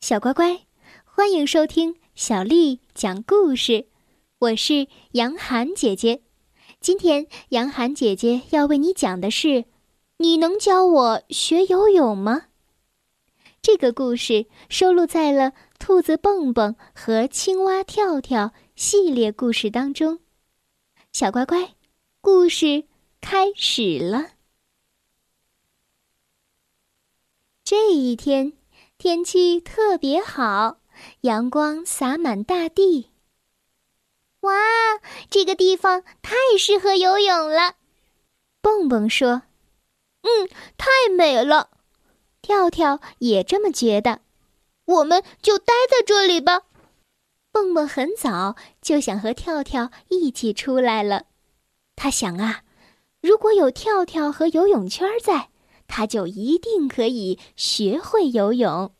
小乖乖，欢迎收听小丽讲故事。我是杨涵姐姐。今天杨涵姐姐要为你讲的是：你能教我学游泳吗？这个故事收录在了《兔子蹦蹦和青蛙跳跳》系列故事当中。小乖乖，故事开始了。这一天。天气特别好，阳光洒满大地。哇，这个地方太适合游泳了！蹦蹦说：“嗯，太美了。”跳跳也这么觉得。我们就待在这里吧。蹦蹦很早就想和跳跳一起出来了。他想啊，如果有跳跳和游泳圈在。他就一定可以学会游泳。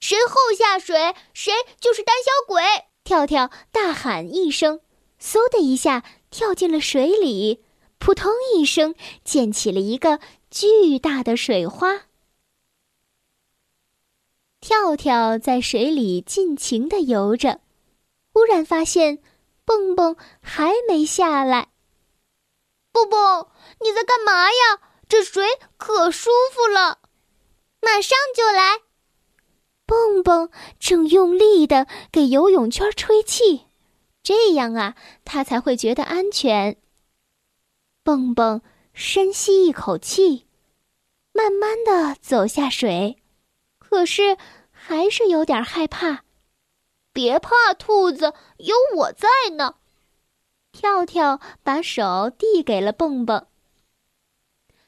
谁后下水，谁就是胆小鬼！跳跳大喊一声，嗖的一下跳进了水里，扑通一声溅起了一个巨大的水花。跳跳在水里尽情地游着，忽然发现蹦蹦还没下来。蹦蹦，你在干嘛呀？这水可舒服了，马上就来。蹦蹦正用力的给游泳圈吹气，这样啊，他才会觉得安全。蹦蹦深吸一口气，慢慢的走下水，可是还是有点害怕。别怕，兔子，有我在呢。跳跳把手递给了蹦蹦。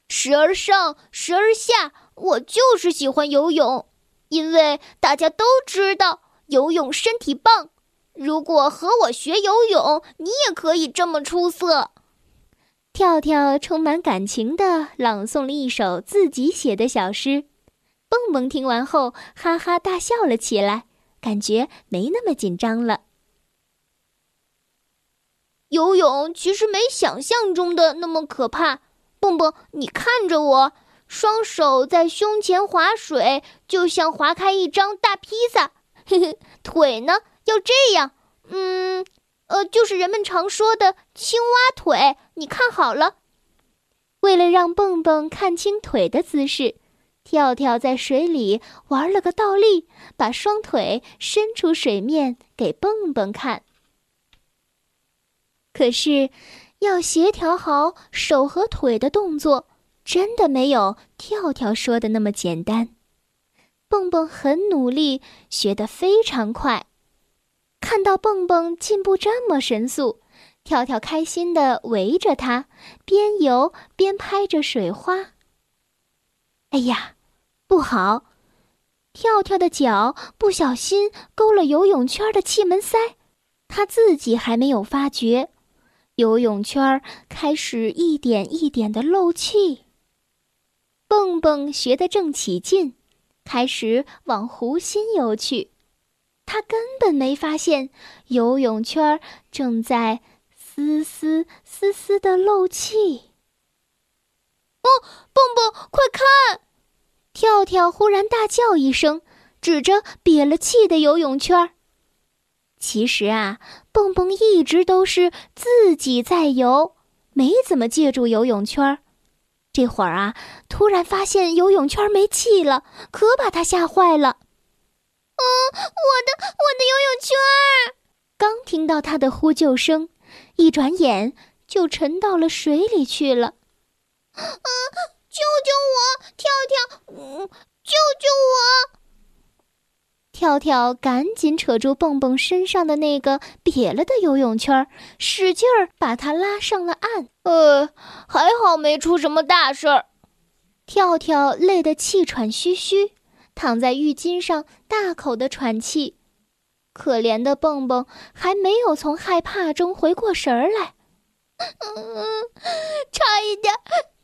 时而上，时而下，我就是喜欢游泳，因为大家都知道游泳身体棒。如果和我学游泳，你也可以这么出色。跳跳充满感情地朗诵了一首自己写的小诗，蹦蹦听完后哈哈大笑了起来，感觉没那么紧张了。游泳其实没想象中的那么可怕。蹦蹦，你看着我，双手在胸前划水，就像划开一张大披萨。嘿嘿，腿呢要这样，嗯，呃，就是人们常说的青蛙腿。你看好了。为了让蹦蹦看清腿的姿势，跳跳在水里玩了个倒立，把双腿伸出水面给蹦蹦看。可是。要协调好手和腿的动作，真的没有跳跳说的那么简单。蹦蹦很努力，学得非常快。看到蹦蹦进步这么神速，跳跳开心地围着他，边游边拍着水花。哎呀，不好！跳跳的脚不小心勾了游泳圈的气门塞，他自己还没有发觉。游泳圈开始一点一点的漏气。蹦蹦学得正起劲，开始往湖心游去。他根本没发现游泳圈正在丝丝丝丝的漏气。哦，蹦蹦，快看！跳跳忽然大叫一声，指着瘪了气的游泳圈。其实啊，蹦蹦一直都是自己在游，没怎么借助游泳圈。这会儿啊，突然发现游泳圈没气了，可把他吓坏了。嗯，我的我的游泳圈！刚听到他的呼救声，一转眼就沉到了水里去了。啊！救救我，跳跳！嗯，救救我！跳跳赶紧扯住蹦蹦身上的那个瘪了的游泳圈，使劲儿把它拉上了岸。呃，还好没出什么大事儿。跳跳累得气喘吁吁，躺在浴巾上大口的喘气。可怜的蹦蹦还没有从害怕中回过神儿来。嗯，差一点，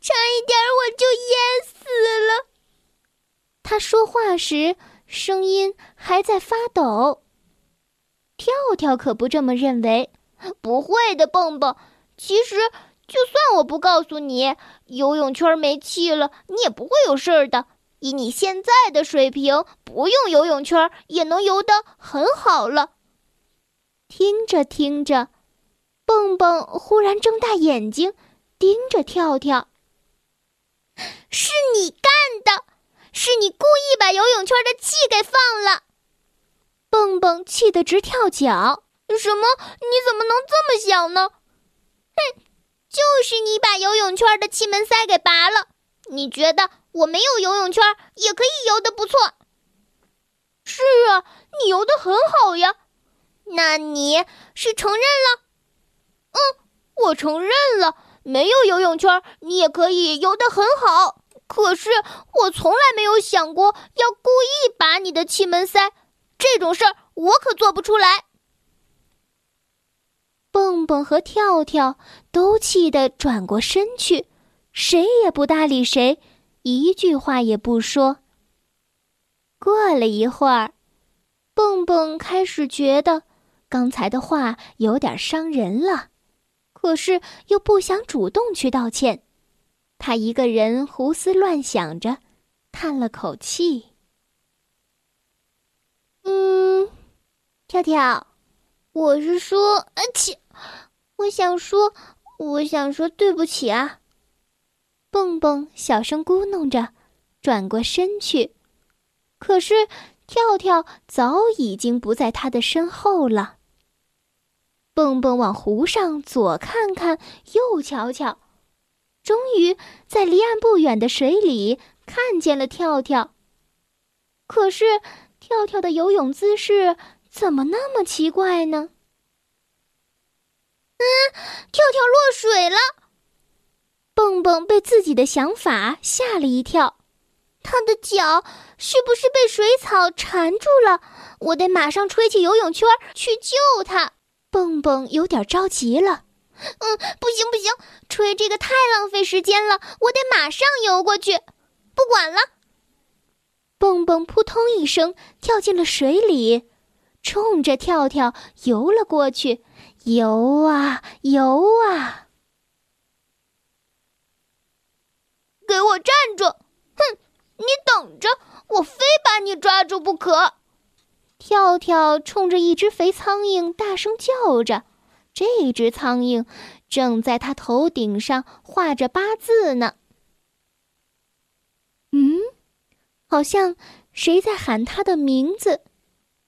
差一点我就淹死了。他说话时。声音还在发抖。跳跳可不这么认为，不会的，蹦蹦。其实，就算我不告诉你游泳圈没气了，你也不会有事儿的，以你现在的水平，不用游泳圈也能游得很好了。听着听着，蹦蹦忽然睁大眼睛，盯着跳跳。是你，是你故意把游泳圈的气给放了。蹦蹦气得直跳脚。什么？你怎么能这么想呢？哼，就是你把游泳圈的气门塞给拔了。你觉得我没有游泳圈也可以游得不错？是啊，你游得很好呀。那你是承认了？嗯，我承认了。没有游泳圈，你也可以游得很好。可是我从来没有想过要故意拔你的气门塞，这种事儿我可做不出来。蹦蹦和跳跳都气得转过身去，谁也不搭理谁，一句话也不说。过了一会儿，蹦蹦开始觉得刚才的话有点伤人了，可是又不想主动去道歉。他一个人胡思乱想着，叹了口气：“嗯，跳跳，我是说，而且。”我想说，我想说对不起啊！蹦蹦小声咕哝着，转过身去。可是跳跳早已经不在他的身后了。蹦蹦往湖上左看看，右瞧瞧，终于在离岸不远的水里看见了跳跳。可是跳跳的游泳姿势怎么那么奇怪呢？嗯，跳跳落水了。蹦蹦被自己的想法吓了一跳，他的脚是不是被水草缠住了？我得马上吹起游泳圈去救他。蹦蹦有点着急了。嗯，不行不行，吹这个太浪费时间了，我得马上游过去。不管了。蹦蹦扑通一声跳进了水里，冲着跳跳游了过去。游啊游啊！给我站住！哼，你等着，我非把你抓住不可！跳跳冲着一只肥苍蝇大声叫着，这只苍蝇正在他头顶上画着八字呢。嗯，好像谁在喊他的名字？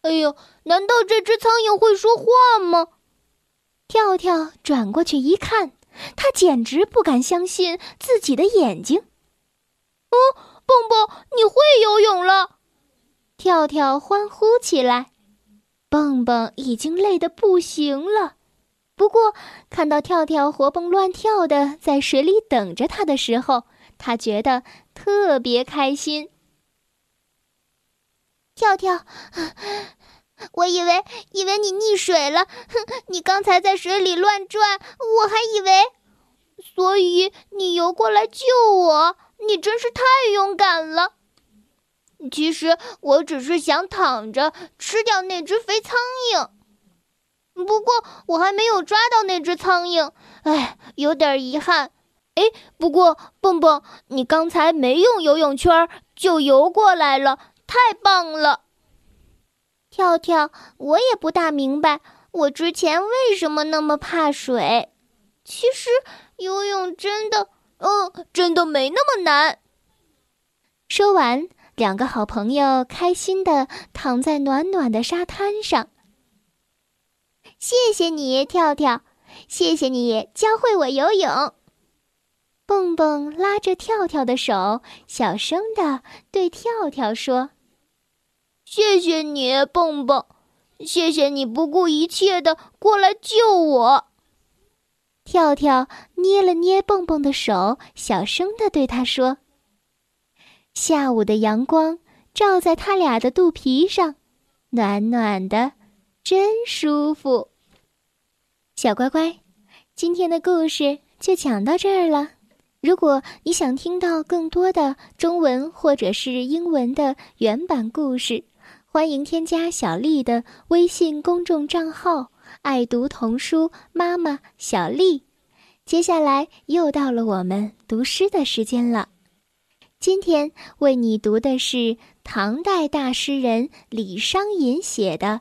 哎呦，难道这只苍蝇会说话吗？跳跳转过去一看，他简直不敢相信自己的眼睛。哦，蹦蹦，你会游泳了！跳跳欢呼起来。蹦蹦已经累得不行了，不过看到跳跳活蹦乱跳的在水里等着他的时候，他觉得特别开心。跳跳。我以为以为你溺水了，哼！你刚才在水里乱转，我还以为，所以你游过来救我，你真是太勇敢了。其实我只是想躺着吃掉那只肥苍蝇，不过我还没有抓到那只苍蝇，哎，有点遗憾。哎，不过蹦蹦，你刚才没用游泳圈就游过来了，太棒了！跳跳，我也不大明白，我之前为什么那么怕水。其实游泳真的，嗯，真的没那么难。说完，两个好朋友开心的躺在暖暖的沙滩上。谢谢你，跳跳，谢谢你教会我游泳。蹦蹦拉着跳跳的手，小声的对跳跳说。谢谢你，蹦蹦，谢谢你不顾一切的过来救我。跳跳捏了捏蹦蹦的手，小声的对他说：“下午的阳光照在他俩的肚皮上，暖暖的，真舒服。”小乖乖，今天的故事就讲到这儿了。如果你想听到更多的中文或者是英文的原版故事，欢迎添加小丽的微信公众账号“爱读童书妈妈小丽”。接下来又到了我们读诗的时间了。今天为你读的是唐代大诗人李商隐写的《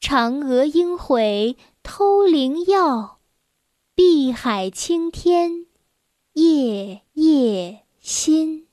嫦娥应悔偷灵药碧海青天夜夜心。